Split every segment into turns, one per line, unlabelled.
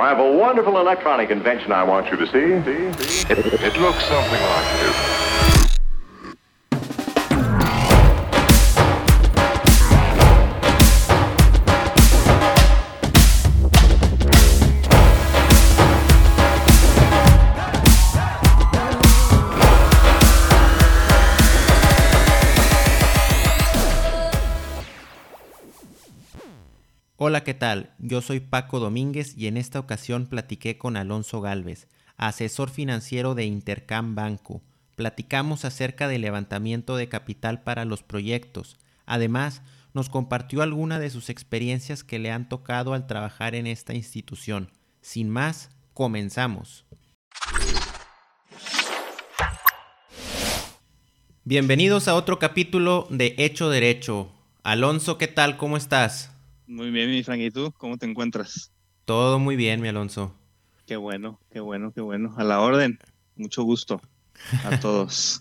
I have a wonderful electronic invention I want you to see. See? See? It, it looks something like this.
¿Qué tal? Yo soy Paco Domínguez y en esta ocasión platiqué con Alonso Galvez, asesor financiero de Intercam Banco. Platicamos acerca del levantamiento de capital para los proyectos. Además, nos compartió alguna de sus experiencias que le han tocado al trabajar en esta institución. Sin más, comenzamos. Bienvenidos a otro capítulo de Hecho Derecho. Alonso, ¿qué tal? ¿Cómo estás?
Muy bien, mi Frank. ¿Y tú? ¿Cómo te encuentras?
Todo muy bien, mi Alonso.
Qué bueno, qué bueno, qué bueno. A la orden. Mucho gusto a todos.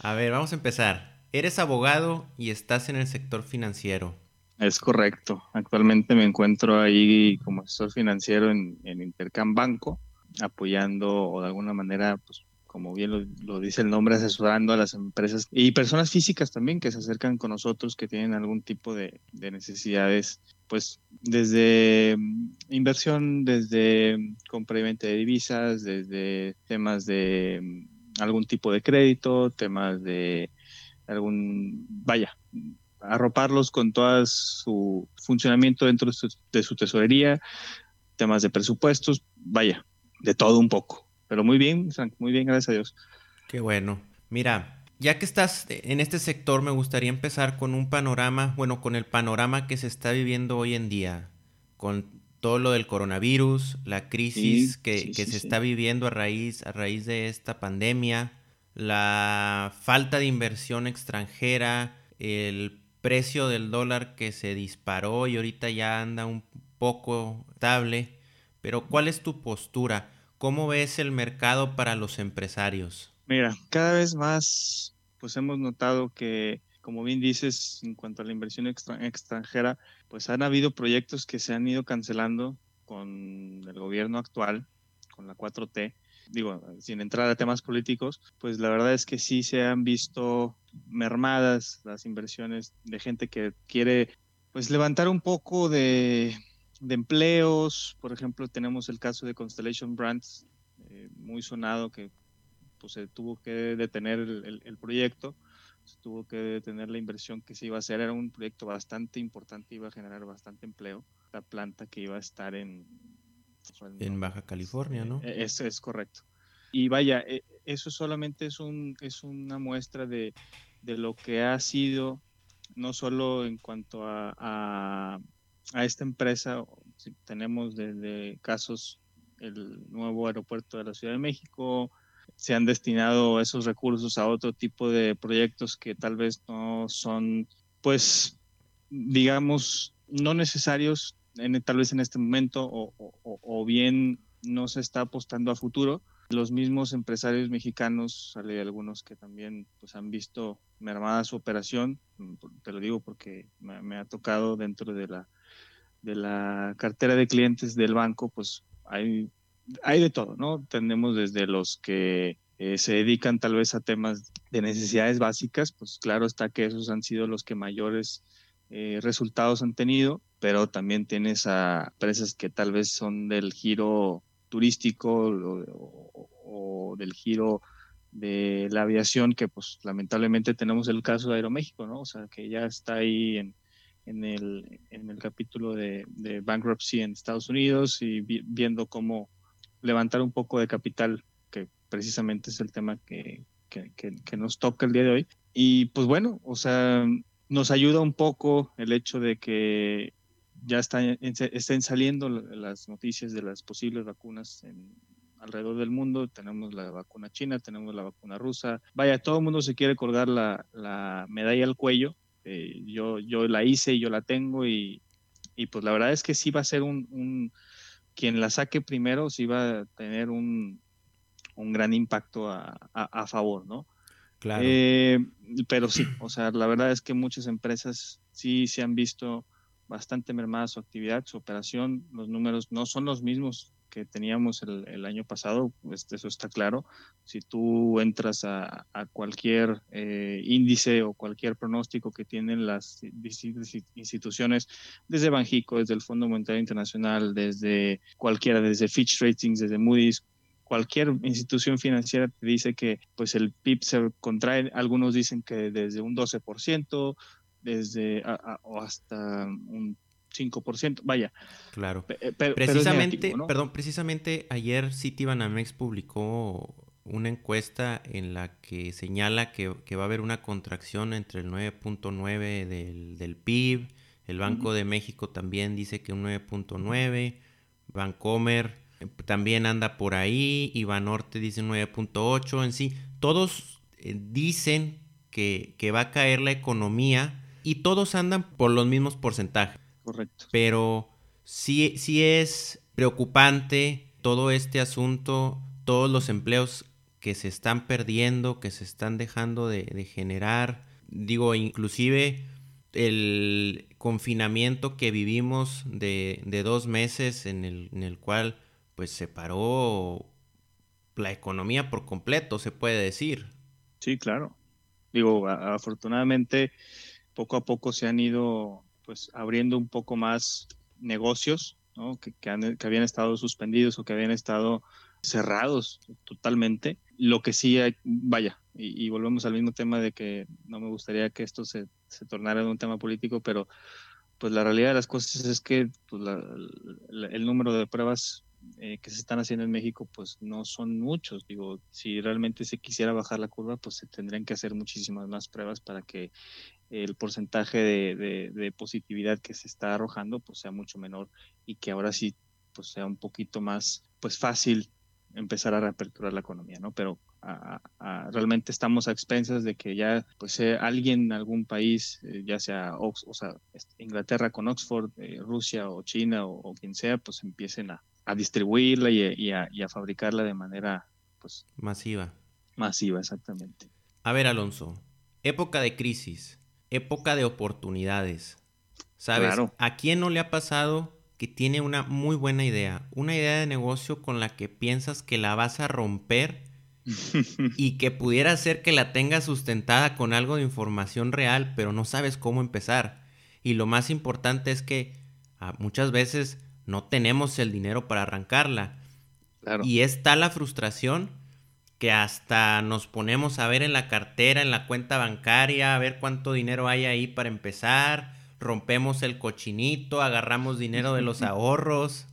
a ver, vamos a empezar. Eres abogado y estás en el sector financiero.
Es correcto. Actualmente me encuentro ahí como asesor financiero en, en Intercam Banco, apoyando o de alguna manera pues, como bien lo, dice el nombre, asesorando a las empresas y personas físicas también que se acercan con nosotros que tienen algún tipo de, necesidades, pues desde mm, inversión, desde compra y venta de divisas, desde temas de mm, algún tipo de crédito, temas de algún, vaya, arroparlos con todo su funcionamiento dentro de su, de su tesorería, temas de presupuestos, vaya, de todo un poco. Pero muy bien, muy bien, gracias a Dios.
Qué bueno. Mira, ya que estás en este sector, me gustaría empezar con un panorama, bueno, con el panorama que se está viviendo hoy en día, con todo lo del coronavirus, la crisis que, se está viviendo a raíz, a raíz de esta pandemia, la falta de inversión extranjera, el precio del dólar que se disparó y ahorita ya anda un poco estable. Pero ¿cuál es tu postura? ¿Cómo ves el mercado para los empresarios?
Mira, cada vez más, pues hemos notado que, como bien dices, en cuanto a la inversión extranjera, pues han habido proyectos que se han ido cancelando con el gobierno actual, con la 4T. Digo, sin entrar a temas políticos, pues la verdad es que sí se han visto mermadas las inversiones de gente que quiere pues levantar un poco de, de empleos, por ejemplo, tenemos el caso de Constellation Brands, eh, muy sonado, que pues, se tuvo que detener el, proyecto, se tuvo que detener la inversión que se iba a hacer, era un proyecto bastante importante, iba a generar bastante empleo, la planta que iba a estar en...
en Baja California, ¿no?
E, eso es correcto. Y vaya, eso solamente es, un, es una muestra de, de lo que ha sido, no solo en cuanto a a esta empresa tenemos desde casos el nuevo aeropuerto de la Ciudad de México, se han destinado esos recursos a otro tipo de proyectos que tal vez no son, pues, digamos, no necesarios en, tal vez en este momento o, o, bien no se está apostando a futuro. Los mismos empresarios mexicanos, algunos que también pues, han visto mermada su operación, te lo digo porque me ha tocado dentro de la de la cartera de clientes del banco, pues hay, hay de todo, ¿no? Tenemos desde los que eh, se dedican tal vez a temas de necesidades básicas, pues claro está que esos han sido los que mayores eh, resultados han tenido, pero también tienes a empresas que tal vez son del giro turístico o, o del giro de la aviación, que pues lamentablemente tenemos el caso de Aeroméxico, ¿no? O sea, que ya está ahí en, en el, en el capítulo de, de, bankruptcy en Estados Unidos y viendo cómo levantar un poco de capital, que precisamente es el tema que, que, nos toca el día de hoy. Y pues bueno, o sea, nos ayuda un poco el hecho de que ya están, estén saliendo las noticias de las posibles vacunas en, alrededor del mundo. Tenemos la vacuna china, tenemos la vacuna rusa. Vaya, todo el mundo se quiere colgar la, la medalla al cuello eh, yo, yo la hice y yo la tengo y, y, pues la verdad es que sí va a ser un, un, quien la saque primero, sí va a tener un, un gran impacto a, a, favor, ¿no? Claro. Eh, pero sí, o sea, la verdad es que muchas empresas sí se han visto bastante mermada su actividad, su operación, los números no son los mismos que teníamos el, año pasado, pues eso está claro. Si tú entras a, cualquier eh, índice o cualquier pronóstico que tienen las distintas instituciones, desde Banjico, desde el Fondo Monetario Internacional, desde cualquiera, desde Fitch Ratings, desde Moody's, cualquier institución financiera te dice que pues el PIB se contrae, algunos dicen que desde un 12%, desde o hasta un 5%, vaya.
Claro. Eh, precisamente, perdón, precisamente ayer Citibanamex publicó una encuesta en la que señala que, va a haber una contracción entre el 9.9 del, del, PIB, el Banco de México también dice que un 9.9, Bancomer también anda por ahí, Ibanorte dice 9.8, en sí, todos eh, dicen que, que va a caer la economía y todos andan por los mismos porcentajes.
Correcto.
Pero sí, sí es preocupante todo este asunto, todos los empleos que se están perdiendo, que se están dejando de, generar. Digo, inclusive el confinamiento que vivimos de, dos meses en el, en el, cual pues se paró la economía por completo, se puede decir.
Sí, claro. Digo, afortunadamente poco a poco se han ido pues abriendo un poco más negocios que, habían estado suspendidos o que habían estado cerrados totalmente. Lo que sí, hay, vaya, y, volvemos al mismo tema de que no me gustaría que esto se, se tornara en un tema político, pero pues la realidad de las cosas es que pues, el número de pruebas eh, que se están haciendo en México, pues no son muchos. Digo, si realmente se quisiera bajar la curva, pues se tendrían que hacer muchísimas más pruebas para que el porcentaje de, positividad que se está arrojando, pues sea mucho menor y que ahora sí, pues sea un poquito más, pues fácil empezar a reaperturar la economía, ¿no? Pero realmente estamos a expensas de que ya, pues sea alguien en algún país, eh, ya sea, o sea, Inglaterra con Oxford, eh, Rusia o China o, o, quien sea, pues empiecen a, a distribuirla y, a, fabricarla de manera pues
masiva.
Masiva, exactamente.
A ver, Alonso, época de crisis, época de oportunidades. ¿Sabes? ¿A quién no le ha pasado que tiene una muy buena idea? Una idea de negocio con la que piensas que la vas a romper y que pudiera ser que la tengas sustentada con algo de información real, pero no sabes cómo empezar. Y lo más importante es que ah, muchas veces no tenemos el dinero para arrancarla. Y es tal la frustración que hasta nos ponemos a ver en la cartera, en la cuenta bancaria, a ver cuánto dinero hay ahí para empezar, rompemos el cochinito, agarramos dinero de los ahorros.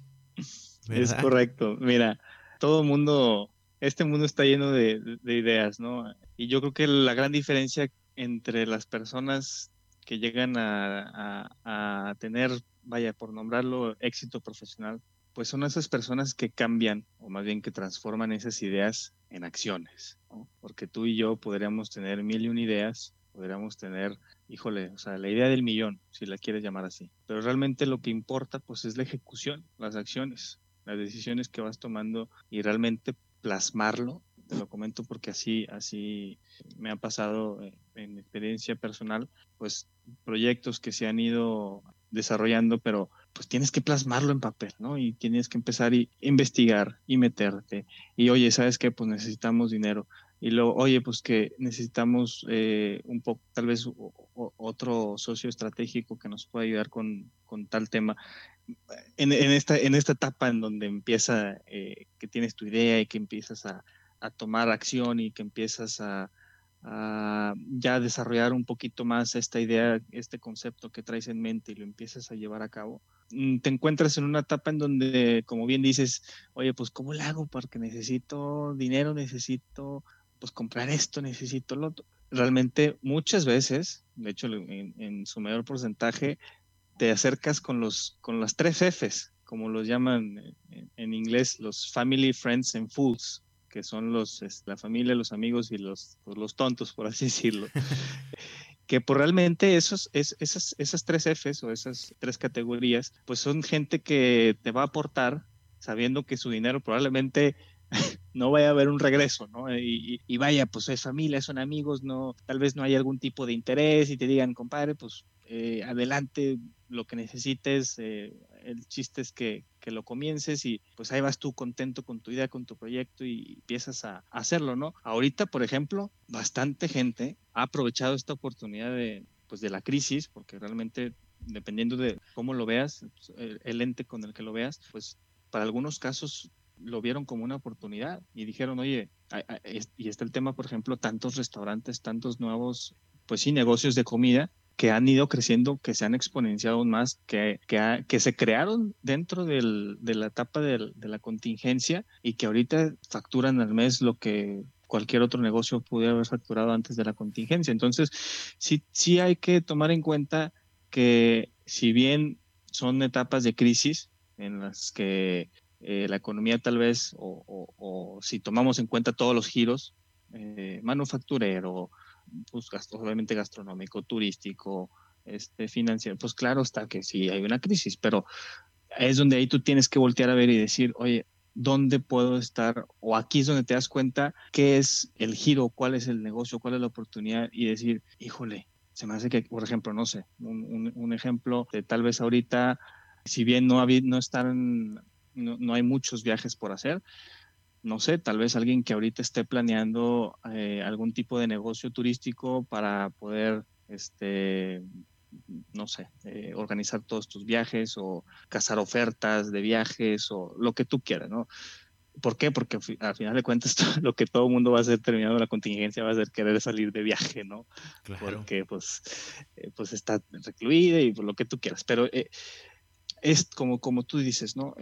Es correcto. Mira, todo el mundo, este mundo está lleno de, ideas, ¿no? Y yo creo que la gran diferencia entre las personas que llegan a, a tener vaya, por nombrarlo, éxito profesional, pues son esas personas que cambian, o más bien que transforman esas ideas en acciones, Porque tú y yo podríamos tener mil y una ideas, podríamos tener, híjole, o sea, la idea del millón, si la quieres llamar así. Pero realmente lo que importa, pues, es la ejecución, las acciones, las decisiones que vas tomando y realmente plasmarlo. Te lo comento porque así, así me ha pasado eh, en experiencia personal, pues proyectos que se han ido desarrollando, pero pues tienes que plasmarlo en papel, ¿no? Y tienes que empezar a investigar y meterte. Y oye, ¿sabes qué? Pues necesitamos dinero. Y luego, oye, pues que necesitamos eh, un poco, tal vez otro socio estratégico que nos pueda ayudar con, con tal tema. En, esta, en esta etapa en donde empieza, eh, que tienes tu idea y que empiezas a, a tomar acción y que empiezas a, a ya desarrollar un poquito más esta idea, este concepto que traes en mente y lo empiezas a llevar a cabo, mm, te encuentras en una etapa en donde, como bien dices, oye, pues ¿cómo lo hago? Porque necesito dinero, necesito pues comprar esto, necesito lo otro. Realmente muchas veces, de hecho en, su mayor porcentaje, te acercas con, los, con las tres Fs, como los llaman en, en inglés, los Family, Friends and Fools que son los, la familia, los amigos y los, pues, los tontos, por así decirlo. que por realmente esos, es, esas, esas tres Fs o esas tres categorías, pues son gente que te va a aportar sabiendo que su dinero probablemente no vaya a haber un regreso, ¿no? Y, y, vaya, pues es familia, son amigos, no, tal vez no hay algún tipo de interés y te digan, compadre, pues eh, adelante lo que necesites, eh, el chiste es que, que, lo comiences y pues ahí vas tú contento con tu idea, con tu proyecto y empiezas a, hacerlo, ¿no? Ahorita, por ejemplo, bastante gente ha aprovechado esta oportunidad de, pues, de la crisis, porque realmente dependiendo de cómo lo veas, el, el ente con el que lo veas, pues para algunos casos lo vieron como una oportunidad y dijeron, oye, y está el tema, por ejemplo, tantos restaurantes, tantos nuevos, pues sí, negocios de comida que han ido creciendo, que se han exponenciado más, que, que, se crearon dentro del, de la etapa de la contingencia y que ahorita facturan al mes lo que cualquier otro negocio pudiera haber facturado antes de la contingencia. Entonces, sí, sí hay que tomar en cuenta que si bien son etapas de crisis en las que eh, la economía tal vez, o, si tomamos en cuenta todos los giros, eh, manufacturero, pues, obviamente gastronómico, turístico, este, financiero, pues claro está que sí hay una crisis, pero es donde ahí tú tienes que voltear a ver y decir, oye, ¿dónde puedo estar? O aquí es donde te das cuenta qué es el giro, cuál es el negocio, cuál es la oportunidad y decir, híjole, se me hace que, por ejemplo, no sé, un, ejemplo de tal vez ahorita, si bien no, no están no, hay muchos viajes por hacer. No sé, tal vez alguien que ahorita esté planeando eh, algún tipo de negocio turístico para poder, este, no sé, eh, organizar todos tus viajes o cazar ofertas de viajes o lo que tú quieras, ¿no? ¿Por qué? Porque al final de cuentas lo que todo el mundo va a hacer terminando la contingencia va a ser querer salir de viaje, ¿no? Porque pues, eh, pues está recluida y por lo que tú quieras. Pero es como, como tú dices, ¿no?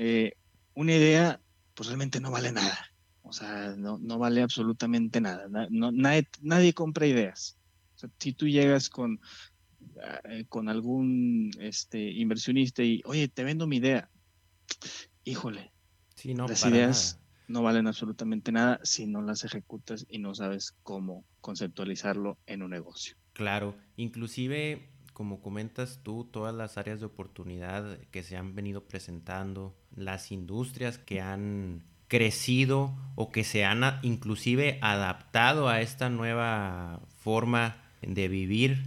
Una idea, pues realmente no vale nada. O sea, no, no vale absolutamente nada. No, nadie, nadie, compra ideas. O sea, si tú llegas con, eh, con algún este, inversionista y, oye, te vendo mi idea, híjole,
sí, no,
las ideas no valen absolutamente nada si no las ejecutas y no sabes cómo conceptualizarlo en un negocio.
Claro, inclusive como comentas tú, todas las áreas de oportunidad que se han venido presentando, las industrias que han crecido o que se han inclusive adaptado a esta nueva forma de vivir.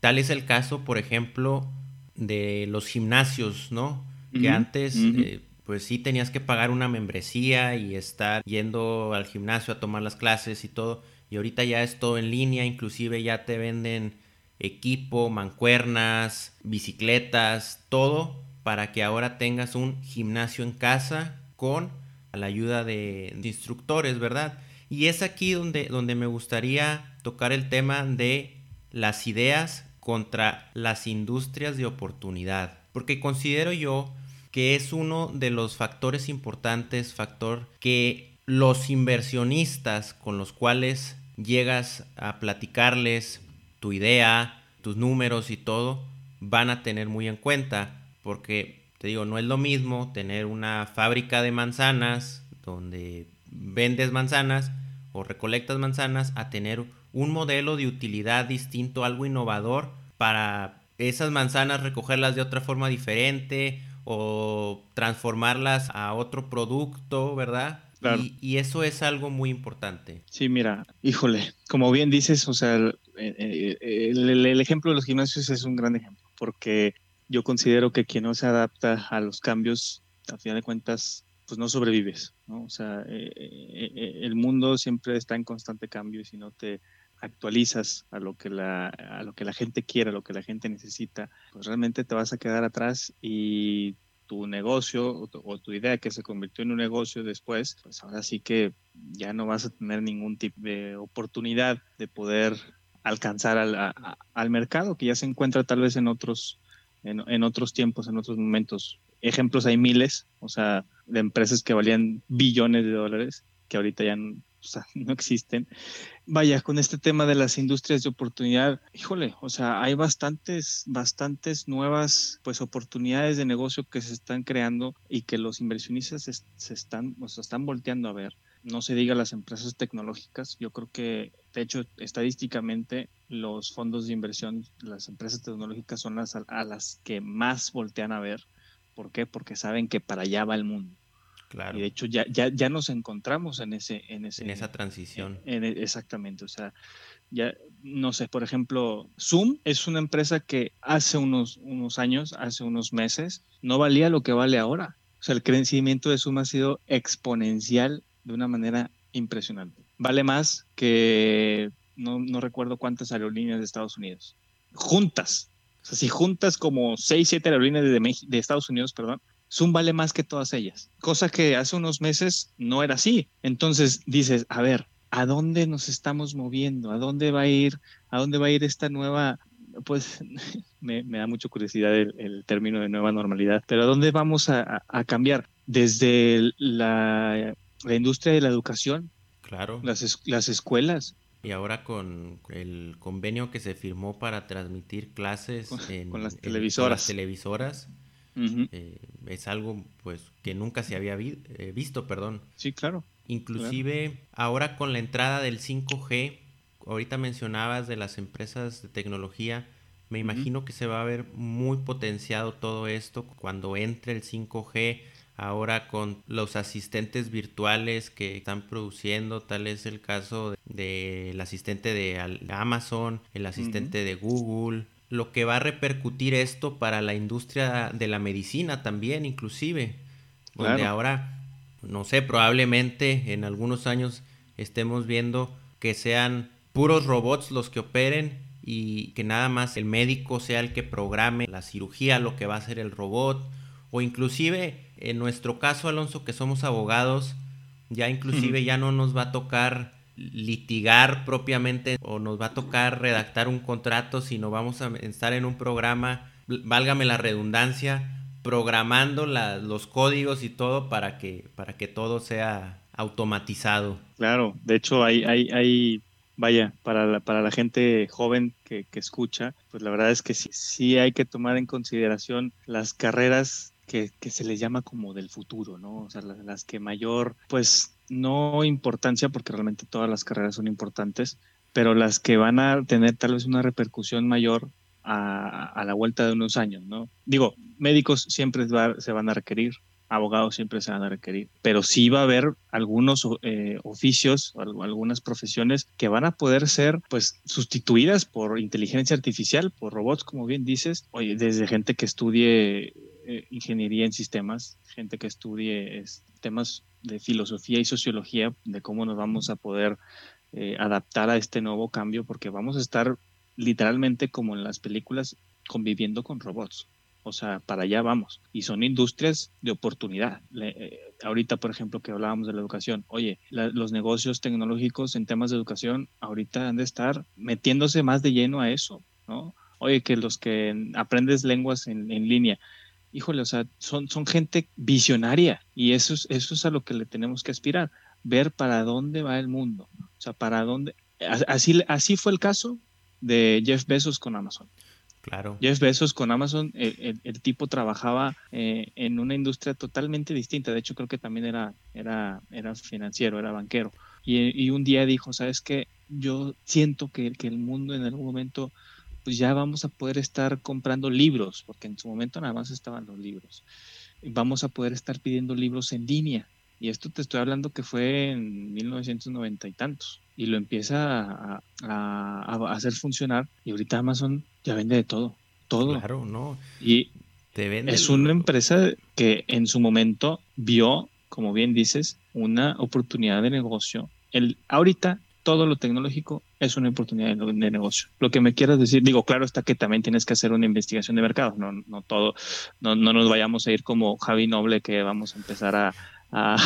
Tal es el caso, por ejemplo, de los gimnasios, ¿no? Que antes, eh, pues sí tenías que pagar una membresía y estar yendo al gimnasio a tomar las clases y todo. Y ahorita ya es todo en línea, inclusive ya te venden equipo, mancuernas, bicicletas, todo para que ahora tengas un gimnasio en casa con la ayuda de, instructores, ¿verdad? Y es aquí donde, donde me gustaría tocar el tema de las ideas contra las industrias de oportunidad, porque considero yo que es uno de los factores importantes, factor que los inversionistas con los cuales llegas a platicarles tu idea, tus números y todo van a tener muy en cuenta porque te digo, no es lo mismo tener una fábrica de manzanas donde vendes manzanas o recolectas manzanas a tener un modelo de utilidad distinto, algo innovador para esas manzanas recogerlas de otra forma diferente o transformarlas a otro producto, ¿verdad? Y, eso es algo muy importante.
Sí, mira, híjole, como bien dices, o sea, el, el, ejemplo de los gimnasios es un gran ejemplo, porque yo considero que quien no se adapta a los cambios, a final de cuentas, pues no sobrevives, ¿no? O sea, eh, eh, eh, el mundo siempre está en constante cambio y si no te actualizas a lo que la a lo que la gente quiere, a lo que la gente necesita, pues realmente te vas a quedar atrás y tu negocio o tu, idea que se convirtió en un negocio después, pues ahora sí que ya no vas a tener ningún tipo de oportunidad de poder alcanzar al, al mercado que ya se encuentra tal vez en otros, en, en, otros tiempos, en otros momentos. Ejemplos hay miles, o sea, de empresas que valían billones de dólares, que ahorita ya no, existen. Vaya, con este tema de las industrias de oportunidad, híjole, o sea, hay bastantes, bastantes nuevas pues oportunidades de negocio que se están creando y que los inversionistas se, están, o están volteando a ver. No se diga las empresas tecnológicas, yo creo que, de hecho, estadísticamente, los fondos de inversión, las empresas tecnológicas son las a las que más voltean a ver. ¿Por qué? Porque saben que para allá va el mundo. Claro. Y de hecho ya, ya, ya nos encontramos en ese, en ese.
En esa transición.
Exactamente. O sea, ya, no sé, por ejemplo, Zoom es una empresa que hace unos, unos años, hace unos meses, no valía lo que vale ahora. O sea, el crecimiento de Zoom ha sido exponencial de una manera impresionante. Vale más que no, no recuerdo cuántas aerolíneas de Estados Unidos. Juntas. O si juntas como 6, 7 aerolíneas de, de Estados Unidos, perdón, Zoom vale más que todas ellas. Cosa que hace unos meses no era así. Entonces dices, a ver, ¿a dónde nos estamos moviendo? ¿A dónde va a ir? ¿A dónde va a ir esta nueva? Pues me, da mucha curiosidad el, término de nueva normalidad, pero ¿a dónde vamos a, cambiar? Desde la, industria de la educación,
claro.
las, las escuelas,
y ahora con el convenio que se firmó para transmitir clases
con, las televisoras,
televisoras eh, es algo pues que nunca se había eh, visto, perdón.
Sí, claro.
Inclusive ahora con la entrada del 5G, ahorita mencionabas de las empresas de tecnología, me imagino que se va a ver muy potenciado todo esto cuando entre el 5G, ahora con los asistentes virtuales que están produciendo, tal es el caso del asistente de Amazon, el asistente de Google, lo que va a repercutir esto para la industria de la medicina también, inclusive, donde ahora, no sé, probablemente en algunos años estemos viendo que sean puros robots los que operen y que nada más el médico sea el que programe la cirugía, lo que va a hacer el robot, o inclusive en nuestro caso, Alonso, que somos abogados, ya inclusive ya no nos va a tocar litigar propiamente o nos va a tocar redactar un contrato, sino vamos a estar en un programa, válgame la redundancia, programando los códigos y todo para que, para que todo sea automatizado.
Claro, de hecho hay, hay, hay vaya, para la, para la gente joven que, que, escucha, pues la verdad es que sí, sí hay que tomar en consideración las carreras que, se les llama como del futuro, ¿no? O sea, las, que mayor, pues no importancia, porque realmente todas las carreras son importantes, pero las que van a tener tal vez una repercusión mayor a, la vuelta de unos años, ¿no? Digo, médicos siempre se van a requerir, abogados siempre se van a requerir, pero sí va a haber algunos eh, oficios algunas profesiones que van a poder ser pues sustituidas por inteligencia artificial, por robots, como bien dices, oye, desde gente que estudie eh, ingeniería en sistemas, gente que estudie temas de filosofía y sociología, de cómo nos vamos a poder eh, adaptar a este nuevo cambio, porque vamos a estar literalmente como en las películas conviviendo con robots. O sea, para allá vamos. Y son industrias de oportunidad. Eh, ahorita, por ejemplo, que hablábamos de la educación, oye, los negocios tecnológicos en temas de educación ahorita han de estar metiéndose más de lleno a eso. Oye, que los que aprendes lenguas en, en línea, híjole, o sea, son, son gente visionaria y eso es, eso es a lo que le tenemos que aspirar, ver para dónde va el mundo, o sea, para dónde... Así, así fue el caso de Jeff Bezos con Amazon.
Claro.
Jeff Bezos con Amazon, el, tipo trabajaba eh, en una industria totalmente distinta. De hecho, creo que también era, era, era financiero, era banquero. Y, y un día dijo, ¿sabes qué? Yo siento que, que el mundo en algún momento pues ya vamos a poder estar comprando libros, porque en su momento nada más estaban los libros. Vamos a poder estar pidiendo libros en línea. Y esto te estoy hablando que fue en 1990 y tantos. Y lo empieza a, hacer funcionar. Y ahorita Amazon ya vende de todo. Todo.
Claro, ¿no?
Y es una empresa que en su momento vio, como bien dices, una oportunidad de negocio. El, ahorita todo lo tecnológico es una oportunidad de, negocio. Lo que me quieras decir, digo, claro está que también tienes que hacer una investigación de mercado, no, no todo, no, no nos vayamos a ir como Javi Noble que vamos a empezar a, a,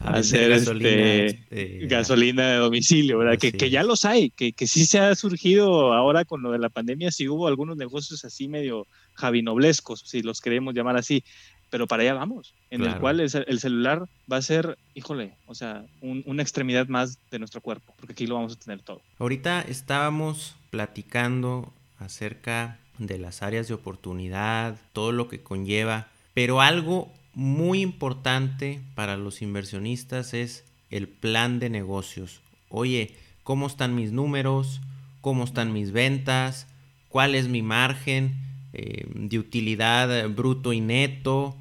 hacer gasolina, este, este, gasolina, de domicilio, ¿verdad? Que, que, ya los hay, que, que sí se ha surgido ahora con lo de la pandemia, sí hubo algunos negocios así medio javinoblescos, si los queremos llamar así, pero para allá vamos, en el cual el, celular va a ser, híjole, o sea, una extremidad más de nuestro cuerpo, porque aquí lo vamos a tener todo.
Ahorita estábamos platicando acerca de las áreas de oportunidad, todo lo que conlleva, pero algo muy importante para los inversionistas es el plan de negocios. Oye, ¿cómo están mis números? ¿Cómo están mis ventas? ¿Cuál es mi margen eh, de utilidad bruto y neto?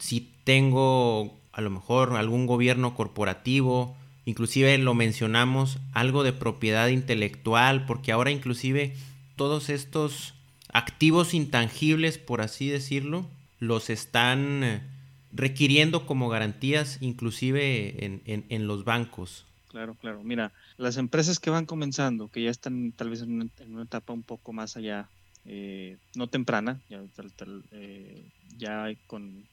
Si tengo a lo mejor algún gobierno corporativo, inclusive lo mencionamos, algo de propiedad intelectual, porque ahora inclusive todos estos activos intangibles, por así decirlo, los están eh, requiriendo como garantías inclusive en, los bancos.
Claro, claro. Mira, las empresas que van comenzando, que ya están tal vez en una, etapa un poco más allá, eh, no temprana, ya, eh, ya con,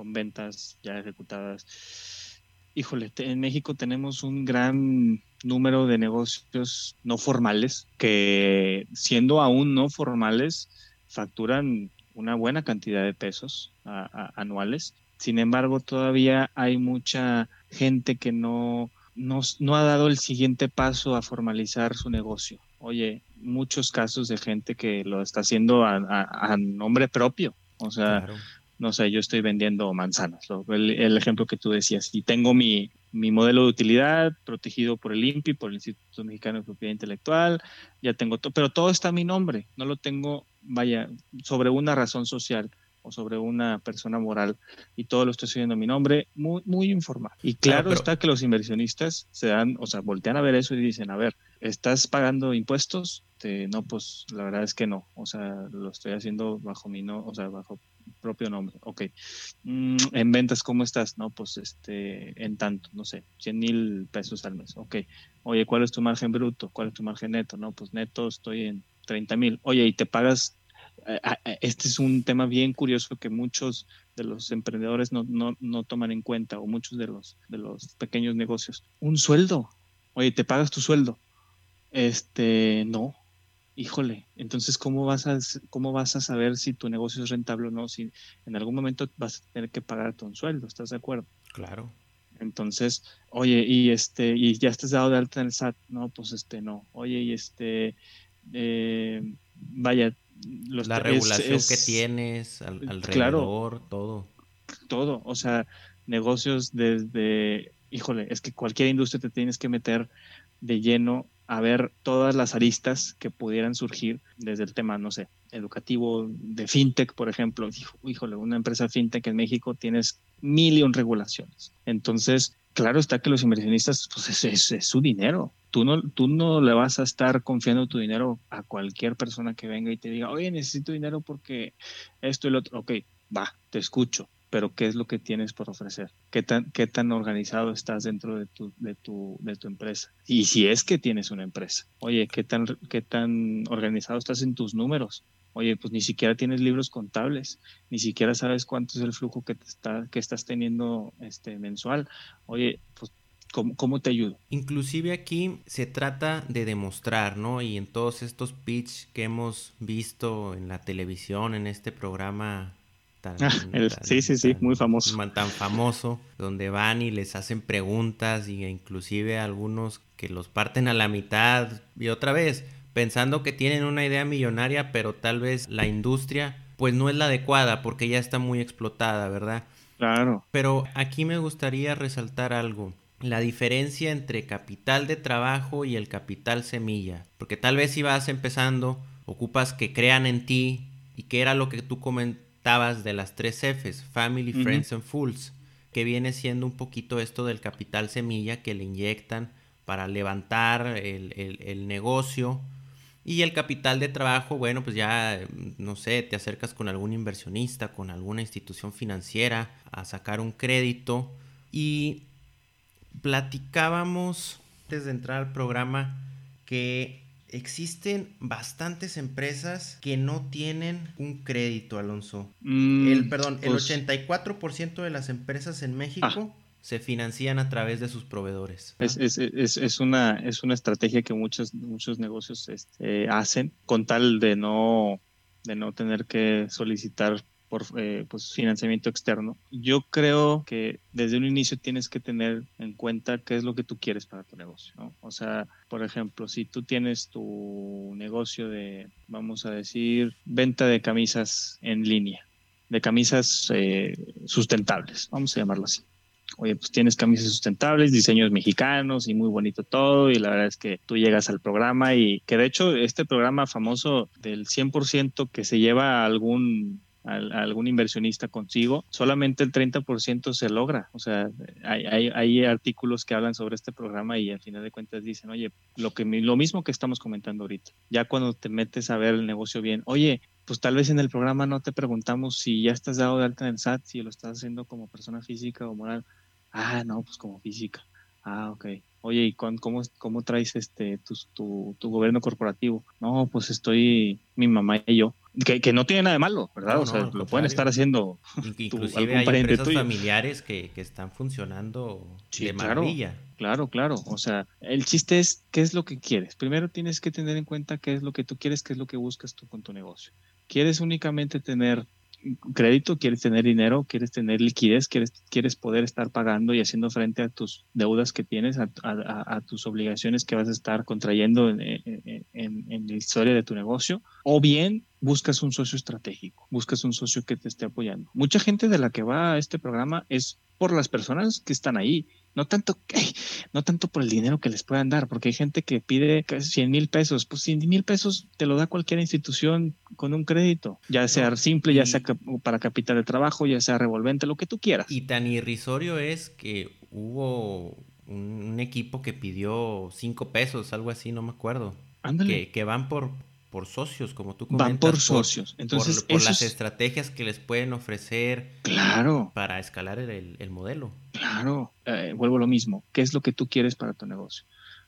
con ventas ya ejecutadas. Híjole, en México tenemos un gran número de negocios no formales que siendo aún no formales facturan una buena cantidad de pesos anuales. Sin embargo, todavía hay mucha gente que no, no, ha dado el siguiente paso a formalizar su negocio. Oye, muchos casos de gente que lo está haciendo a, nombre propio. O sea, no sé, yo estoy vendiendo manzanas, el, ejemplo que tú decías, y tengo mi, mi modelo de utilidad protegido por el INPI, por el Instituto Mexicano de Propiedad Intelectual, ya tengo todo, pero todo está a mi nombre, no lo tengo, vaya, sobre una razón social o sobre una persona moral y todo lo estoy haciendo a mi nombre, muy, muy informal. Y claro, está que los inversionistas se dan, o sea, voltean a ver eso y dicen, a ver, ¿estás pagando impuestos? no, pues la verdad es que no, o sea, lo estoy haciendo bajo mi no, o sea, bajo propio nombre, ok. Mm, en ventas, ¿cómo estás? No, pues este, en tanto, no sé, 100 mil pesos al mes, ok. Oye, ¿cuál es tu margen bruto? ¿Cuál es tu margen neto? No, pues neto estoy en 30 mil. Oye, ¿y te pagas eh, ah, eh, este es un tema bien curioso que muchos de los emprendedores no, toman en cuenta o muchos de los, de los pequeños negocios. Un sueldo. Oye, ¿te pagas tu sueldo? Este, no. Híjole, entonces, ¿cómo vas, a, ¿cómo vas a saber si tu negocio es rentable o no? Si en algún momento vas a tener que pagarte un sueldo, ¿estás de acuerdo?
Claro.
Entonces, oye, y este, y ya estás dado de alta en el SAT, no, pues este no. Oye, y este, eh, vaya,
la regulación que tienes alrededor, todo.
Todo, o sea, negocios desde, híjole, es que cualquier industria te tienes que meter de lleno a ver todas las aristas que pudieran surgir desde el tema, no sé, educativo, de fintech, por ejemplo. Híjole, una empresa fintech en México tienes mil regulaciones. Entonces, claro está que los inversionistas, pues es, es, su dinero. Tú no, tú no le vas a estar confiando tu dinero a cualquier persona que venga y te diga, oye, necesito dinero porque esto y lo otro. Ok, va, te escucho, pero ¿qué es lo que tienes por ofrecer? ¿Qué tan, qué tan organizado estás dentro de tu, de, tu, de tu empresa? Y si es que tienes una empresa, oye, ¿qué tan, ¿qué tan organizado estás en tus números? Oye, pues ni siquiera tienes libros contables, ni siquiera sabes cuánto es el flujo que, te está, que estás teniendo este, mensual. Oye, pues ¿Cómo, ¿Cómo, te ayudo?
Inclusive aquí se trata de demostrar, ¿no? Y en todos estos pitch que hemos visto en la televisión, en este programa
tan, ah, sí, sí, sí, muy famoso.
Tan famoso, donde van y les hacen preguntas y inclusive algunos que los parten a la mitad y otra vez pensando que tienen una idea millonaria, pero tal vez la industria pues no es la adecuada porque ya está muy explotada, ¿verdad?
Claro.
Pero aquí me gustaría resaltar algo. La diferencia entre capital de trabajo y el capital semilla. Porque tal vez si vas empezando, ocupas que crean en ti y que era lo que tú comentabas de las tres Fs, Family, Friends and Fools, que viene siendo un poquito esto del capital semilla que le inyectan para levantar el, el negocio y el capital de trabajo, bueno, pues ya, no sé, te acercas con algún inversionista, con alguna institución financiera a sacar un crédito. Y platicábamos antes de entrar al programa que existen bastantes empresas que no tienen un crédito, Alonso. Mm, el, perdón, el 84% pues de las empresas en México ah se financian a través de sus proveedores.
Es, es, es, es, una, es una estrategia que muchos, muchos negocios este, hacen con tal de no, de no tener que solicitar por eh, pues, financiamiento externo. Yo creo que desde un inicio tienes que tener en cuenta qué es lo que tú quieres para tu negocio. ¿no? O sea, por ejemplo, si tú tienes tu negocio de, vamos a decir, venta de camisas en línea, de camisas eh, sustentables, vamos a llamarlo así oye, pues tienes camisas sustentables, diseños mexicanos y muy bonito todo. Y la verdad es que tú llegas al programa y que de hecho este programa famoso del 100% que se lleva algún algún inversionista consigo, solamente el 30% se logra. O sea, hay, hay, artículos que hablan sobre este programa y al final de cuentas dicen, oye, lo, que, lo mismo que estamos comentando ahorita, ya cuando te metes a ver el negocio bien, oye, pues tal vez en el programa no te preguntamos si ya estás dado de alta en el SAT, si lo estás haciendo como persona física o moral. Ah, no, pues como física. Ah, ok. Oye, ¿y cómo, cómo traes este tu, tu, gobierno corporativo? No, pues estoy mi mamá y yo. Que, no tiene nada de malo, ¿verdad? o sea, lo pueden estar haciendo.
Inclusive hay empresas familiares que, están funcionando de maravilla.
Claro, claro. O sea, el chiste es qué es lo que quieres. Primero tienes que tener en cuenta qué es lo que tú quieres, qué es lo que buscas tú con tu negocio. ¿Quieres únicamente tener crédito, quieres tener dinero, quieres tener liquidez, quieres, quieres poder estar pagando y haciendo frente a tus deudas que tienes, a, tus obligaciones que vas a estar contrayendo en, en, la historia de tu negocio, o bien buscas un socio estratégico, buscas un socio que te esté apoyando. Mucha gente de la que va a este programa es por las personas que están ahí, no tanto, no tanto por el dinero que les puedan dar, porque hay gente que pide 100 mil pesos. Pues 100 mil pesos te lo da cualquier institución con un crédito, ya sea simple, ya sea para capital de trabajo, ya sea revolvente, lo que tú quieras.
Y tan irrisorio es que hubo un, equipo que pidió 5 pesos, algo así, no me acuerdo. Que, que van por, por socios, como tú comentas.
Van por socios. Entonces,
por, las estrategias que les pueden ofrecer.
Claro.
Para escalar el, modelo.
Claro. Eh, vuelvo a lo mismo. ¿Qué es lo que tú quieres para tu negocio?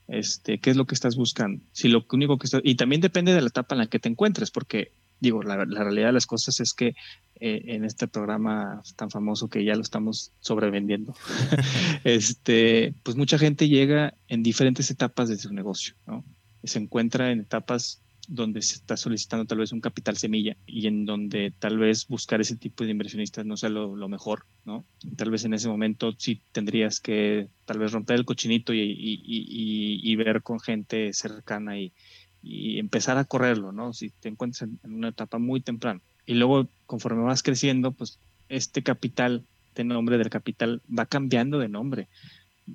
Este, ¿Qué es lo que estás buscando? Si lo único que estás, y también depende de la etapa en la que te encuentres, porque digo, la, realidad de las cosas es que eh, en este programa tan famoso que ya lo estamos sobrevendiendo, este, pues mucha gente llega en diferentes etapas de su negocio, ¿no? Se encuentra en etapas donde se está solicitando tal vez un capital semilla y en donde tal vez buscar ese tipo de inversionistas no sea lo, mejor, ¿no? Tal vez en ese momento sí tendrías que tal vez romper el cochinito y, ver con gente cercana y, empezar a correrlo, ¿no? Si te encuentras en, una etapa muy temprana. Y luego, conforme vas creciendo, pues este capital, de nombre del capital, va cambiando de nombre.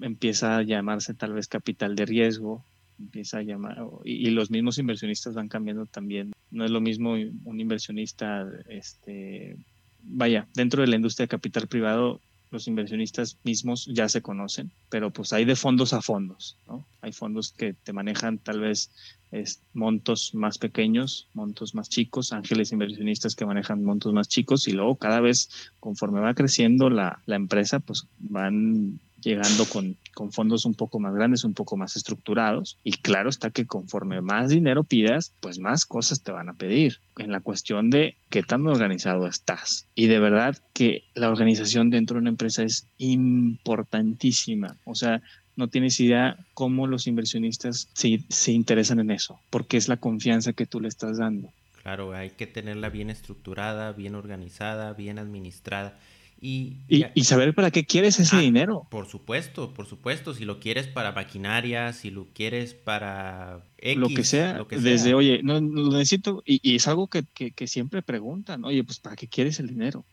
Empieza a llamarse tal vez capital de riesgo, empieza a llamar, y, los mismos inversionistas van cambiando también. No es lo mismo un inversionista, este, vaya, dentro de la industria de capital privado, los inversionistas mismos ya se conocen, pero pues hay de fondos a fondos, ¿no? Hay fondos que te manejan tal vez es, montos más pequeños, montos más chicos, ángeles inversionistas que manejan montos más chicos y luego cada vez conforme va creciendo la, la empresa, pues van llegando con, con, fondos un poco más grandes, un poco más estructurados. Y claro está que conforme más dinero pidas, pues más cosas te van a pedir. En la cuestión de qué tan organizado estás. Y de verdad que la organización dentro de una empresa es importantísima. O sea, no tienes idea cómo los inversionistas se, se interesan en eso, porque es la confianza que tú le estás dando.
Claro, hay que tenerla bien estructurada, bien organizada, bien administrada. Y,
y, saber para qué quieres ese ah, dinero.
Por supuesto, por supuesto. Si lo quieres para maquinaria, si lo quieres para
lo, que sea, Desde, oye, no, lo necesito. Y, es algo que, que, siempre preguntan. Oye, pues ¿para qué quieres el dinero?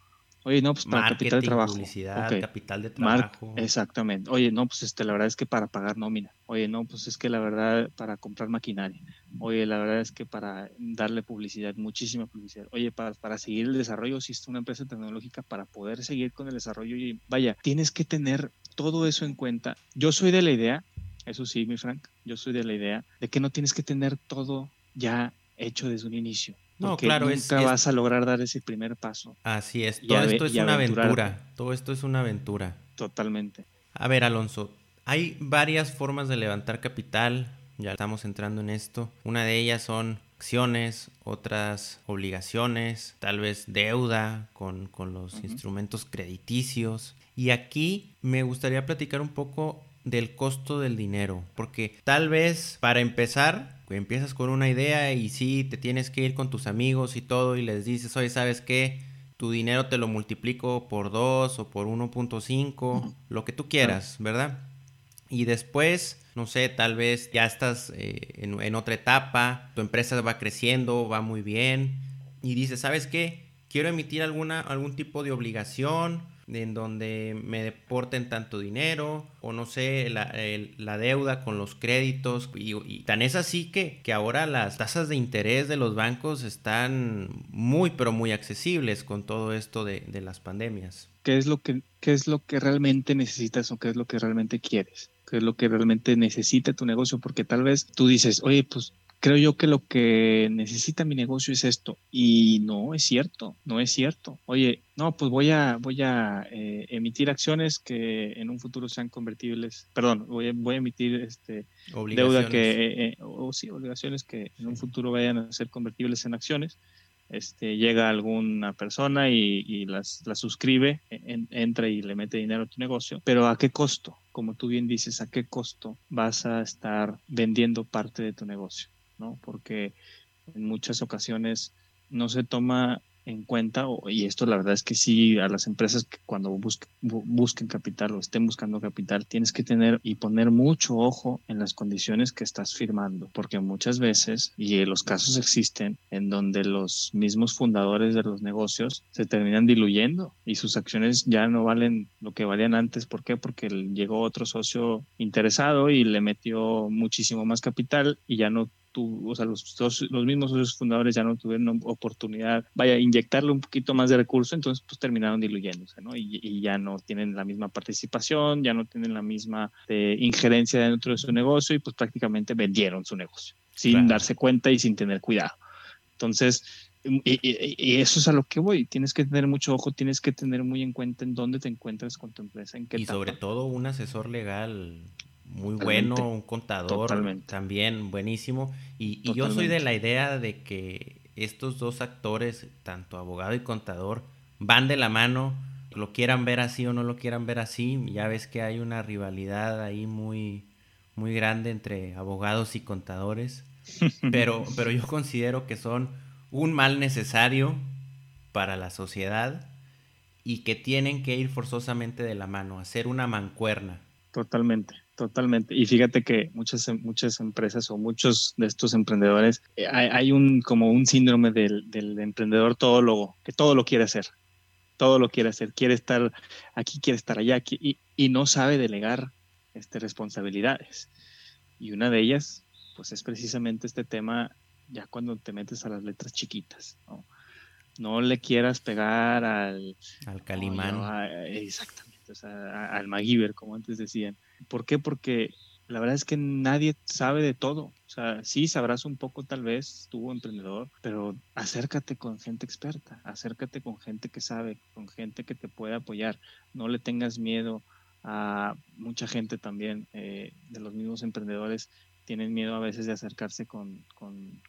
Oye, no, pues para capital de trabajo.
Publicidad, capital de trabajo.
exactamente. Oye, no, pues este, la verdad es que para pagar nómina. Oye, no, pues es que la verdad para comprar maquinaria. Oye, la verdad es que para darle publicidad, muchísima publicidad. Oye, para, para seguir el desarrollo, si es una empresa tecnológica, para poder seguir con el desarrollo. Y vaya, tienes que tener todo eso en cuenta. Yo soy de la idea, eso sí, mi Frank, yo soy de la idea de que no tienes que tener todo ya hecho desde un inicio. No, claro, nunca vas a lograr dar ese primer paso.
Así es, todo esto es una aventura. Todo esto es una aventura.
Totalmente.
A ver, Alonso, hay varias formas de levantar capital. Ya estamos entrando en esto. Una de ellas son acciones, otras obligaciones, tal vez deuda con, los instrumentos crediticios. Y aquí me gustaría platicar un poco del costo del dinero, porque tal vez para empezar empiezas con una idea y sí, te tienes que ir con tus amigos y todo y les dices, oye, ¿sabes qué? Tu dinero te lo multiplico por 2 o por 1.5, lo que tú quieras, ¿verdad? Y después, no sé, tal vez ya estás eh, en, en otra etapa, tu empresa va creciendo, va muy bien y dices, ¿sabes qué? Quiero emitir alguna, algún tipo de obligación en donde me deporten tanto dinero o no sé, la, deuda con los créditos y, tan es así que, que ahora las tasas de interés de los bancos están muy pero muy accesibles con todo esto de, de las pandemias.
¿Qué es, lo que, ¿Qué es lo que realmente necesitas o qué es lo que realmente quieres? ¿Qué es lo que realmente necesita tu negocio? Porque tal vez tú dices, oye, pues creo yo que lo que necesita mi negocio es esto. Y no es cierto, no es cierto. Oye, no, pues voy a, voy a eh, emitir acciones que en un futuro sean convertibles. Perdón, voy a, voy a emitir este, deuda que, eh, eh, o sí, obligaciones que en un futuro vayan a ser convertibles en acciones. Este, llega alguna persona y, las, suscribe, entra y le mete dinero a tu negocio, pero ¿a qué costo? Como tú bien dices, ¿a qué costo vas a estar vendiendo parte de tu negocio? Porque en muchas ocasiones no se toma en cuenta, y esto la verdad es que sí, a las empresas que cuando busquen, capital o estén buscando capital, tienes que tener y poner mucho ojo en las condiciones que estás firmando, porque muchas veces, y los casos existen, en donde los mismos fundadores de los negocios se terminan diluyendo y sus acciones ya no valen lo que valían antes. ¿Por qué? Porque llegó otro socio interesado y le metió muchísimo más capital y ya no o sea, los, los mismos socios fundadores ya no tuvieron oportunidad, vaya, inyectarle un poquito más de recursos, entonces pues terminaron diluyéndose, ¿no? Y, ya no tienen la misma participación, ya no tienen la misma eh, injerencia dentro de su negocio y pues prácticamente vendieron su negocio sin darse cuenta y sin tener cuidado. Entonces, y, eso es a lo que voy. Tienes que tener mucho ojo, tienes que tener muy en cuenta en dónde te encuentras con tu empresa, en qué
Y sobre todo un asesor legal muy bueno, un contador también buenísimo. Y, yo soy de la idea de que estos dos actores, tanto abogado y contador, van de la mano, lo quieran ver así o no lo quieran ver así. Ya ves que hay una rivalidad ahí muy, muy grande entre abogados y contadores. Pero, pero yo considero que son un mal necesario para la sociedad y que tienen que ir forzosamente de la mano, hacer una mancuerna.
Totalmente. Totalmente. Y fíjate que muchas, muchas empresas o muchos de estos emprendedores, eh, hay, un como un síndrome del, del emprendedor todólogo, que todo lo quiere hacer, todo lo quiere hacer, quiere estar aquí, quiere estar allá, y, y no sabe delegar este, responsabilidades. Y una de ellas, pues es precisamente este tema, ya cuando te metes a las letras chiquitas, ¿no? No le quieras pegar al...
Al calimán.
exactamente, o sea, al MacGyver, como antes decían ¿Por qué? Porque la verdad es que nadie sabe de todo. O sea, sí sabrás un poco tal vez tú, emprendedor, pero acércate con gente experta, acércate con gente que sabe, con gente que te puede apoyar. No le tengas miedo a mucha gente también eh, de los mismos emprendedores. Tienen miedo a veces de acercarse con,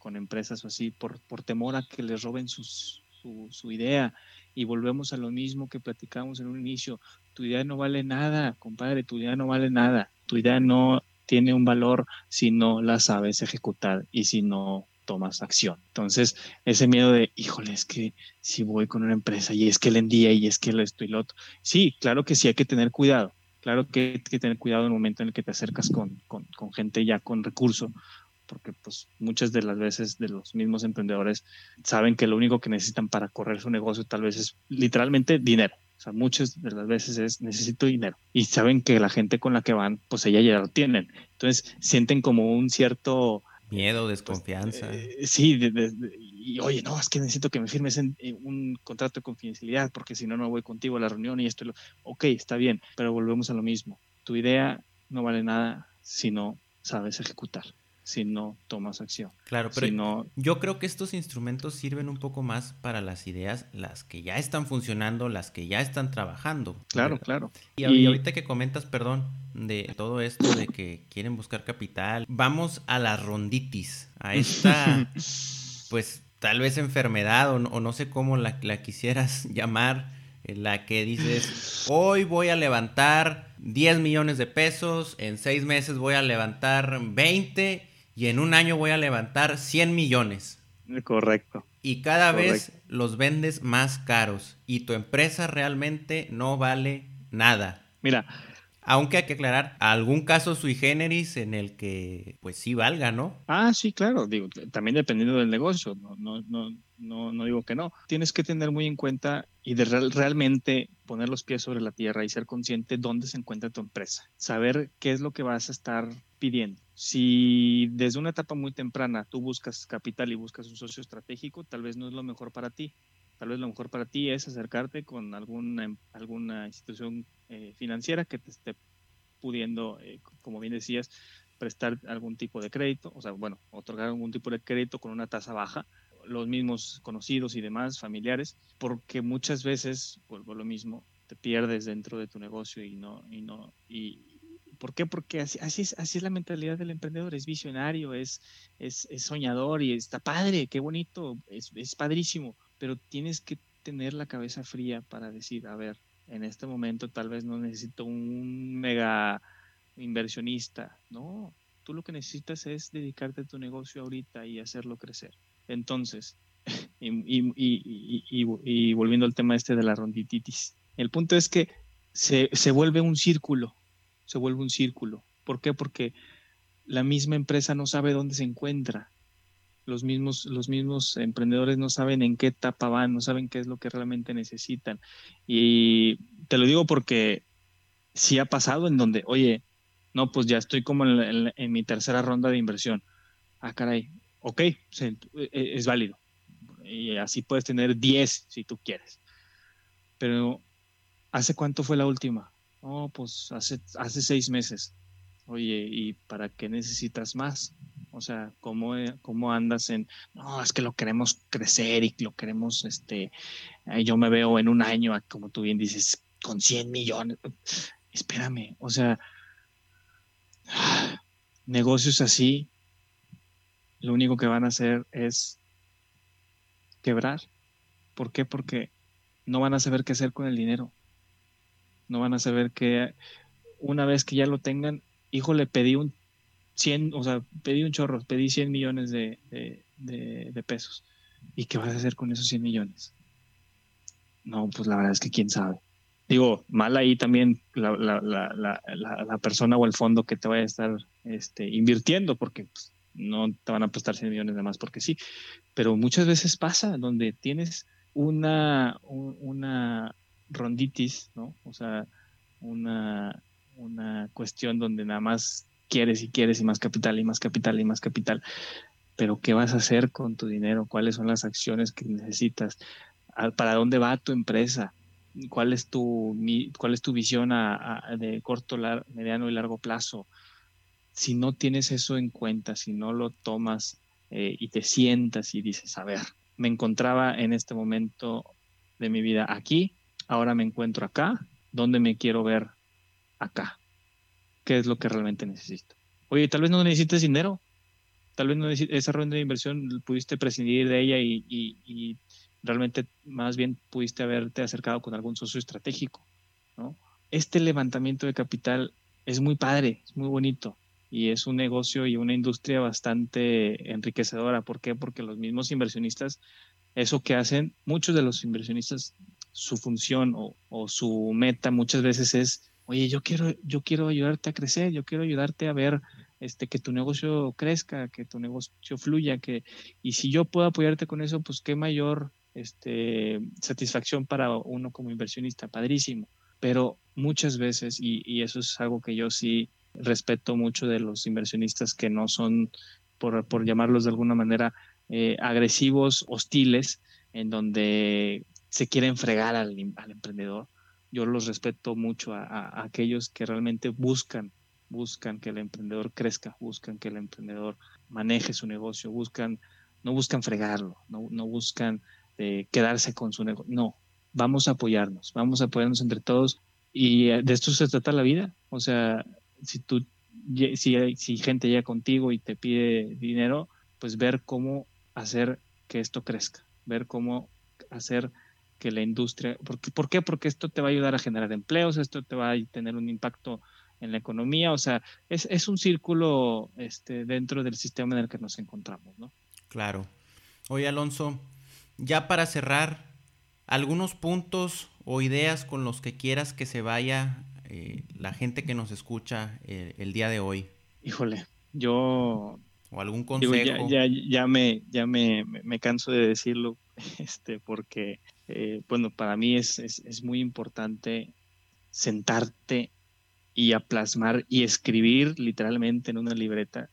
empresas o así por, por temor a que les roben sus, su, su idea. Y volvemos a lo mismo que platicamos en un inicio. Tu idea no vale nada, compadre, tu idea no vale nada. Tu idea no tiene un valor si no la sabes ejecutar y si no tomas acción. Entonces, ese miedo de, híjole, es que si voy con una empresa y es que el día y es que lo esto y lo otro. Sí, claro que sí hay que tener cuidado. Claro que hay que tener cuidado en el momento en el que te acercas con, con, con gente ya con recurso, porque pues muchas de las veces de los mismos emprendedores saben que lo único que necesitan para correr su negocio tal vez es literalmente dinero. O sea, muchas de las veces es necesito dinero y saben que la gente con la que van, pues ella ya lo tienen. Entonces sienten como un cierto
miedo, pues, desconfianza.
Eh, sí, y oye, no, es que necesito que me firmes en, un contrato de confidencialidad porque si no, no voy contigo a la reunión y esto. Lo... Ok, está bien, pero volvemos a lo mismo. Tu idea no vale nada si no sabes ejecutar si no tomas acción.
Claro, pero yo creo que estos instrumentos sirven un poco más para las ideas, las que ya están funcionando, las que ya están trabajando.
Claro, claro.
Y, y, ahorita que comentas, perdón, de todo esto de que quieren buscar capital, vamos a la ronditis, a esta, pues tal vez enfermedad o no, sé cómo la, la quisieras llamar, en la que dices, hoy voy a levantar 10 millones de pesos, en 6 meses voy a levantar 20 y en un año voy a levantar 100 millones.
Correcto.
Y cada vez los vendes más caros y tu empresa realmente no vale nada.
Mira,
Aunque hay que aclarar, algún caso sui generis en el que pues sí valga, ¿no?
Ah, sí, claro, digo, también dependiendo del negocio, no, no, no, no, no digo que no. Tienes que tener muy en cuenta y de realmente poner los pies sobre la tierra y ser consciente dónde se encuentra tu empresa. Saber qué es lo que vas a estar Si desde una etapa muy temprana tú buscas capital y buscas un socio estratégico, tal vez no es lo mejor para ti. Tal vez lo mejor para ti es acercarte con alguna, alguna institución eh, financiera que te esté pudiendo, eh, como bien decías, prestar algún tipo de crédito, o sea, bueno, otorgar algún tipo de crédito con una tasa baja, los mismos conocidos y demás, familiares, porque muchas veces, vuelvo a lo mismo, te pierdes dentro de tu negocio y no, y no, y, ¿Por qué? Porque así, es, así es la mentalidad del emprendedor, es visionario, es, soñador y está padre, qué bonito, es, padrísimo, pero tienes que tener la cabeza fría para decir, a ver, en este momento tal vez no necesito un mega inversionista, no, tú lo que necesitas es dedicarte a tu negocio ahorita y hacerlo crecer. Entonces, y, volviendo al tema este de la rondititis, el punto es que se vuelve un círculo, se vuelve un círculo. ¿Por qué? Porque la misma empresa no sabe dónde se encuentra. Los mismos, los mismos emprendedores no saben en qué etapa van, no saben qué es lo que realmente necesitan. Y te lo digo porque sí ha pasado en donde, oye, no, pues ya estoy como en, en mi tercera ronda de inversión. Ah, caray, ok, e, es válido. Y así puedes tener 10 si tú quieres. Pero, ¿hace cuánto fue la última? Oh, pues hace, hace seis meses. Oye, ¿y para qué necesitas más? O sea, ¿cómo, eh, ¿cómo andas en, no, es que lo queremos crecer y lo queremos, este, eh, yo me veo en un año, como tú bien dices, con 100 millones. Espérame, o sea, negocios así, lo único que van a hacer es quebrar. ¿Por qué? Porque no van a saber qué hacer con el dinero no van a saber que una vez que ya lo tengan, hijo, le pedí un 100, o sea, pedí un chorro, pedí 100 millones de, pesos. ¿Y qué vas a hacer con esos 100 millones? No, pues la verdad es que quién sabe. Digo, mal ahí también la, persona o el fondo que te vaya a estar este, invirtiendo, porque pues, no te van a prestar 100 millones de más porque sí. Pero muchas veces pasa donde tienes una, una, ronditis, ¿no? O sea, una, una cuestión donde nada más quieres y quieres y más capital y más capital y más capital. Pero ¿qué vas a hacer con tu dinero? ¿Cuáles son las acciones que necesitas? ¿Para dónde va tu empresa? ¿Cuál es tu, cuál es tu visión de corto, mediano y largo plazo? Si no tienes eso en cuenta, si no lo tomas eh, y te sientas y dices, a ver, me encontraba en este momento de mi vida aquí, ahora me encuentro acá, ¿dónde me quiero ver acá? ¿Qué es lo que realmente necesito? Oye, tal vez no necesites dinero, tal vez no esa ronda de inversión pudiste prescindir de ella y, realmente más bien pudiste haberte acercado con algún socio estratégico. Este levantamiento de capital es muy padre, es muy bonito y es un negocio y una industria bastante enriquecedora. ¿Por qué? Porque los mismos inversionistas, eso que hacen, muchos de los inversionistas su función o, su meta muchas veces es, oye, yo quiero, yo quiero ayudarte a crecer, yo quiero ayudarte a ver este, que tu negocio crezca, que tu negocio fluya, que, y si yo puedo apoyarte con eso, pues qué mayor este, satisfacción para uno como inversionista, padrísimo. Pero muchas veces, y, eso es algo que yo sí respeto mucho de los inversionistas que no son, por, por llamarlos de alguna manera, eh, agresivos, hostiles, en donde se quieren fregar al, emprendedor. Yo los respeto mucho a, aquellos que realmente buscan, buscan que el emprendedor crezca, buscan que el emprendedor maneje su negocio, buscan, no buscan fregarlo, no, no buscan eh, quedarse con su negocio, no, vamos a apoyarnos, vamos a apoyarnos entre todos y eh, de esto se trata la vida. O sea, si tú, si, si gente llega contigo y te pide dinero, pues ver cómo hacer que esto crezca, ver cómo hacer que la industria, porque, ¿por qué? Porque esto te va a ayudar a generar empleos, esto te va a tener un impacto en la economía, o sea, es, es un círculo este, dentro del sistema en el que nos encontramos, ¿no?
Claro. Oye, Alonso, ya para cerrar, algunos puntos o ideas con los que quieras que se vaya eh, la gente que nos escucha eh, el día de hoy?
Híjole, yo...
O algún consejo.
ya, ya, me, ya me, me, canso de decirlo, este, porque, eh, bueno, para mí es, es, es muy importante sentarte y a plasmar y escribir literalmente en una libreta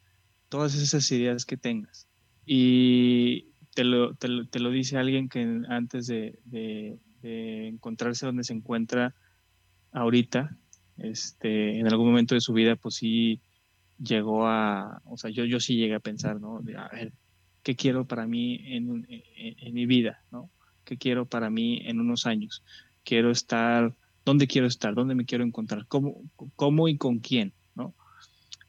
todas esas ideas que tengas. Y te lo, te lo, dice alguien que antes de, de, encontrarse donde se encuentra ahorita, este, en algún momento de su vida, pues sí llegó a, o sea, yo, yo sí llegué a pensar, ¿no? a ver, ¿qué quiero para mí en, mi vida, ¿no? ¿Qué quiero para mí en unos años? Quiero estar, ¿dónde quiero estar? ¿Dónde me quiero encontrar? ¿Cómo, cómo y con quién, ¿no?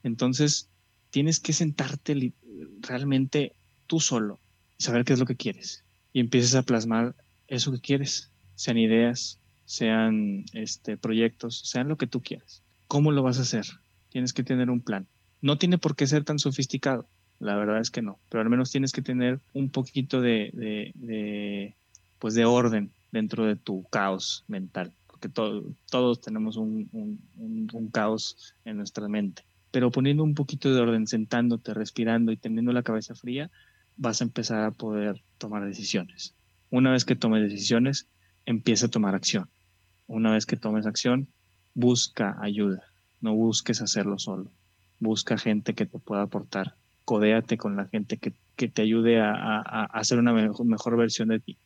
Entonces, tienes que sentarte realmente tú solo y saber qué es lo que quieres. Y empieces a plasmar eso que quieres, sean ideas, sean este, proyectos, sean lo que tú quieras. ¿Cómo lo vas a hacer? Tienes que tener un plan. No tiene por qué ser tan sofisticado, la verdad es que no, pero al menos tienes que tener un poquito de, pues de orden dentro de tu caos mental, porque todos tenemos un, un caos en nuestra mente pero poniendo un poquito de orden, sentándote, respirando y teniendo la cabeza fría, vas a empezar a poder tomar decisiones. Una vez que tomes decisiones, empieza a tomar acción. Una vez que tomes acción, busca ayuda. No busques hacerlo solo. Busca gente que te pueda aportar. Codéate con la gente que, te ayude a, hacer una mejor, mejor, versión de ti.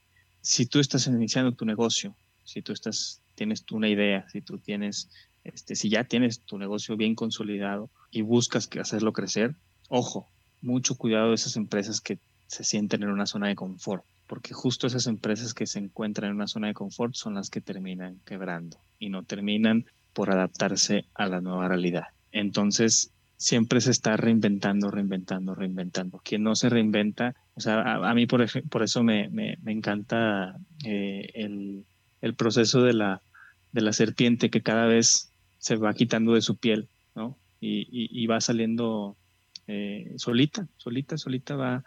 Si tú estás iniciando tu negocio, si tú estás, tienes tú una idea, si tú tienes este, si ya tienes tu negocio bien consolidado y buscas hacerlo crecer, ojo, mucho cuidado de esas empresas que se sienten en una zona de confort, porque justo esas empresas que se encuentran en una zona de confort son las que terminan quebrando y no terminan por adaptarse a la nueva realidad. Entonces, siempre se está reinventando, reinventando, reinventando. Quien no se reinventa, o sea, a, mí por, por eso me, encanta eh, el, el, proceso de la, de la serpiente que cada vez se va quitando de su piel, ¿no? Y, va saliendo eh, solita, solita, solita va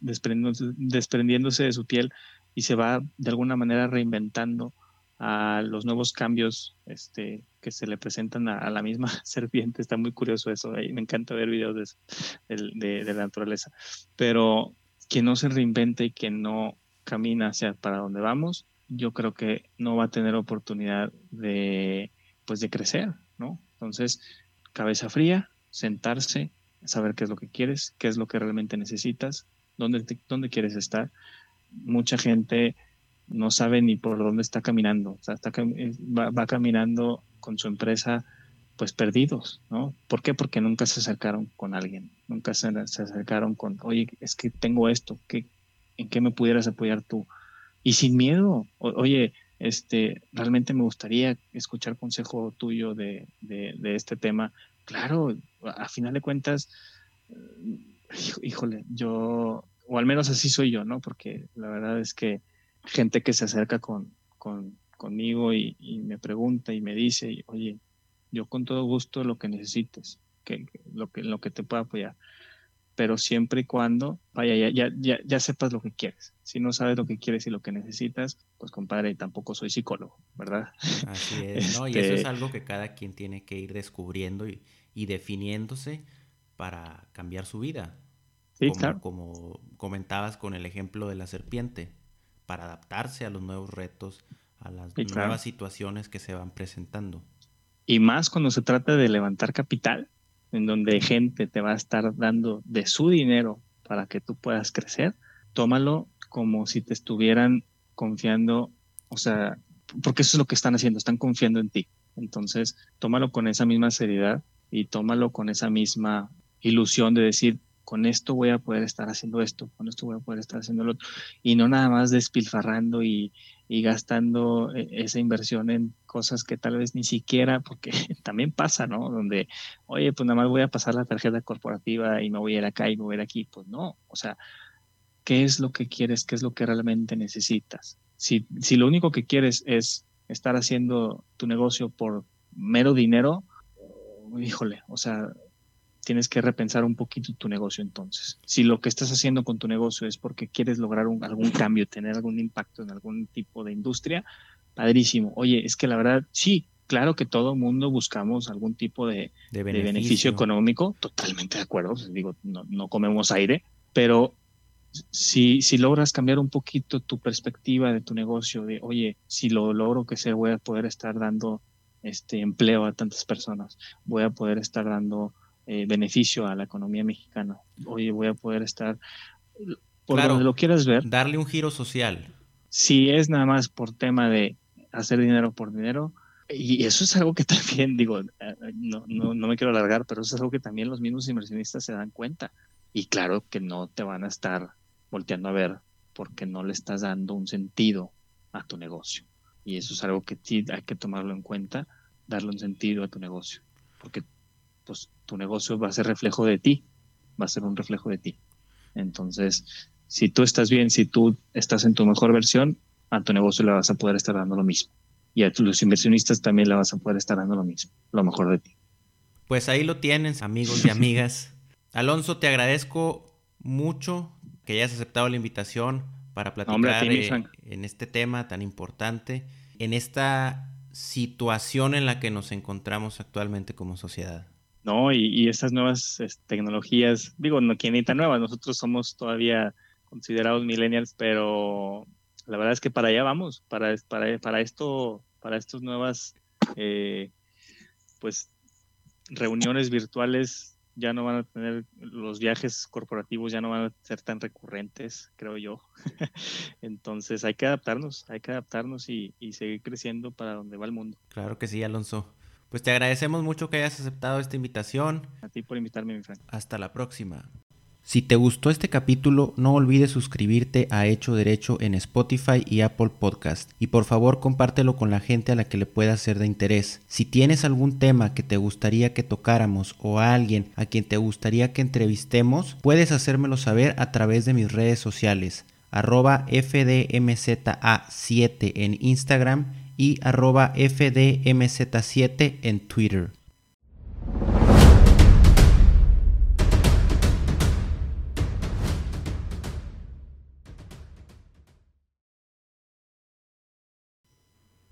desprendiéndose, de su piel y se va de alguna manera reinventando a los nuevos cambios este, que se le presentan a, la misma serpiente. Está muy curioso eso, me encanta ver videos de, de, la naturaleza. Pero quien no se reinventa y quien no camina hacia para donde vamos, yo creo que no va a tener oportunidad de pues de crecer, ¿no? Entonces, cabeza fría, sentarse, saber qué es lo que quieres, qué es lo que realmente necesitas, dónde, dónde quieres estar. Mucha gente no sabe ni por dónde está caminando, está, eh, va, caminando con su empresa pues perdidos, ¿no? ¿Por qué? Porque nunca se acercaron con alguien, nunca se, acercaron con, oye, es que tengo esto, ¿qué, ¿en qué me pudieras apoyar tú? Y sin miedo, oye, este, realmente me gustaría escuchar consejo tuyo de, este tema. Claro, a final de cuentas, híjole, yo, o al menos así soy yo, ¿no? Porque la verdad es que gente que se acerca con, conmigo y, me pregunta y me dice, oye, yo con todo gusto lo que necesites, que, lo, que, lo que te pueda apoyar pero siempre y cuando, vaya, ya, ya, ya, ya, sepas lo que quieres. Si no sabes lo que quieres y lo que necesitas, pues compadre, tampoco soy psicólogo, ¿verdad?
Así es, ¿no? Y eso es este algo que cada quien tiene que ir descubriendo y, y definiéndose para cambiar su vida.
Sí,
como,
claro.
como comentabas con el ejemplo de la serpiente, para adaptarse a los nuevos retos, a las nuevas situaciones que se van presentando.
Y más cuando se trata de levantar capital, en donde gente te va a estar dando de su dinero para que tú puedas crecer, tómalo como si te estuvieran confiando, o sea, porque eso es lo que están haciendo, están confiando en ti. Entonces, tómalo con esa misma seriedad y tómalo con esa misma ilusión de decir, con esto voy a poder estar haciendo esto, con esto voy a poder estar haciendo lo otro, y no nada más despilfarrando y, y gastando eh, esa inversión en cosas que tal vez ni siquiera, porque también pasa, ¿no? Donde, oye, pues nada más voy a pasar la tarjeta corporativa y me voy a ir acá y me voy a ir aquí. Pues no, o sea, ¿qué es lo que quieres? ¿Qué es lo que realmente necesitas? Si, si lo único que quieres es estar haciendo tu negocio por mero dinero, híjole, o sea, tienes que repensar un poquito tu negocio entonces. Si lo que estás haciendo con tu negocio es porque quieres lograr algún cambio, tener algún impacto en algún tipo de industria, padrísimo. Oye, es que la verdad, sí, claro que todo mundo buscamos algún tipo de,
De
de
beneficio.
económico, totalmente de acuerdo, digo, no, no comemos aire, pero si, si logras cambiar un poquito tu perspectiva de tu negocio, de, oye, si lo logro que sea, voy a poder estar dando este empleo a tantas personas, voy a poder estar dando eh, beneficio a la economía mexicana, oye, voy a poder estar, por
Claro.
donde lo quieras ver,
Darle un giro social.
si es nada más por tema de hacer dinero por dinero, y eso es algo que también, digo, eh, no, no, no me quiero alargar, pero eso es algo que también los mismos inversionistas se dan cuenta. Y claro que no te van a estar volteando a ver porque no le estás dando un sentido a tu negocio. Y eso es algo que sí hay que tomarlo en cuenta, darle un sentido a tu negocio. Porque pues, tu negocio va a ser reflejo de ti, va a ser un reflejo de ti. Entonces, si tú estás bien, si tú estás en tu mejor versión, a tu negocio le vas a poder estar dando lo mismo. Y a los inversionistas también le vas a poder estar dando lo mismo, lo mejor de ti.
Pues ahí lo tienen, amigos y amigas. Alonso, te agradezco mucho que hayas aceptado la invitación para platicar
Hombre, ti,
eh, en este tema tan importante, en esta situación en la que nos encontramos actualmente como sociedad.
¿No? Y, estas nuevas es, tecnologías, digo, no que ni tan nuevas, nosotros somos todavía considerados millennials, pero la verdad es que para allá vamos, para, para, para esto, para estas nuevas, eh, pues, reuniones virtuales ya no van a tener, los viajes corporativos ya no van a ser tan recurrentes, creo yo. Entonces hay que adaptarnos, hay que adaptarnos y, y seguir creciendo para donde va el mundo.
Claro que sí, Alonso. Pues te agradecemos mucho que hayas aceptado esta invitación.
A ti por invitarme, mi Frank.
Hasta la próxima. Si te gustó este capítulo, no olvides suscribirte a Hecho Derecho en Spotify y Apple Podcast. Y por favor compártelo con la gente a la que le pueda ser de interés. Si tienes algún tema que te gustaría que tocáramos o a alguien a quien te gustaría que entrevistemos, puedes hacérmelo saber a través de mis redes sociales. Arroba FDMZA7 en Instagram y arroba FDMZ7 en Twitter.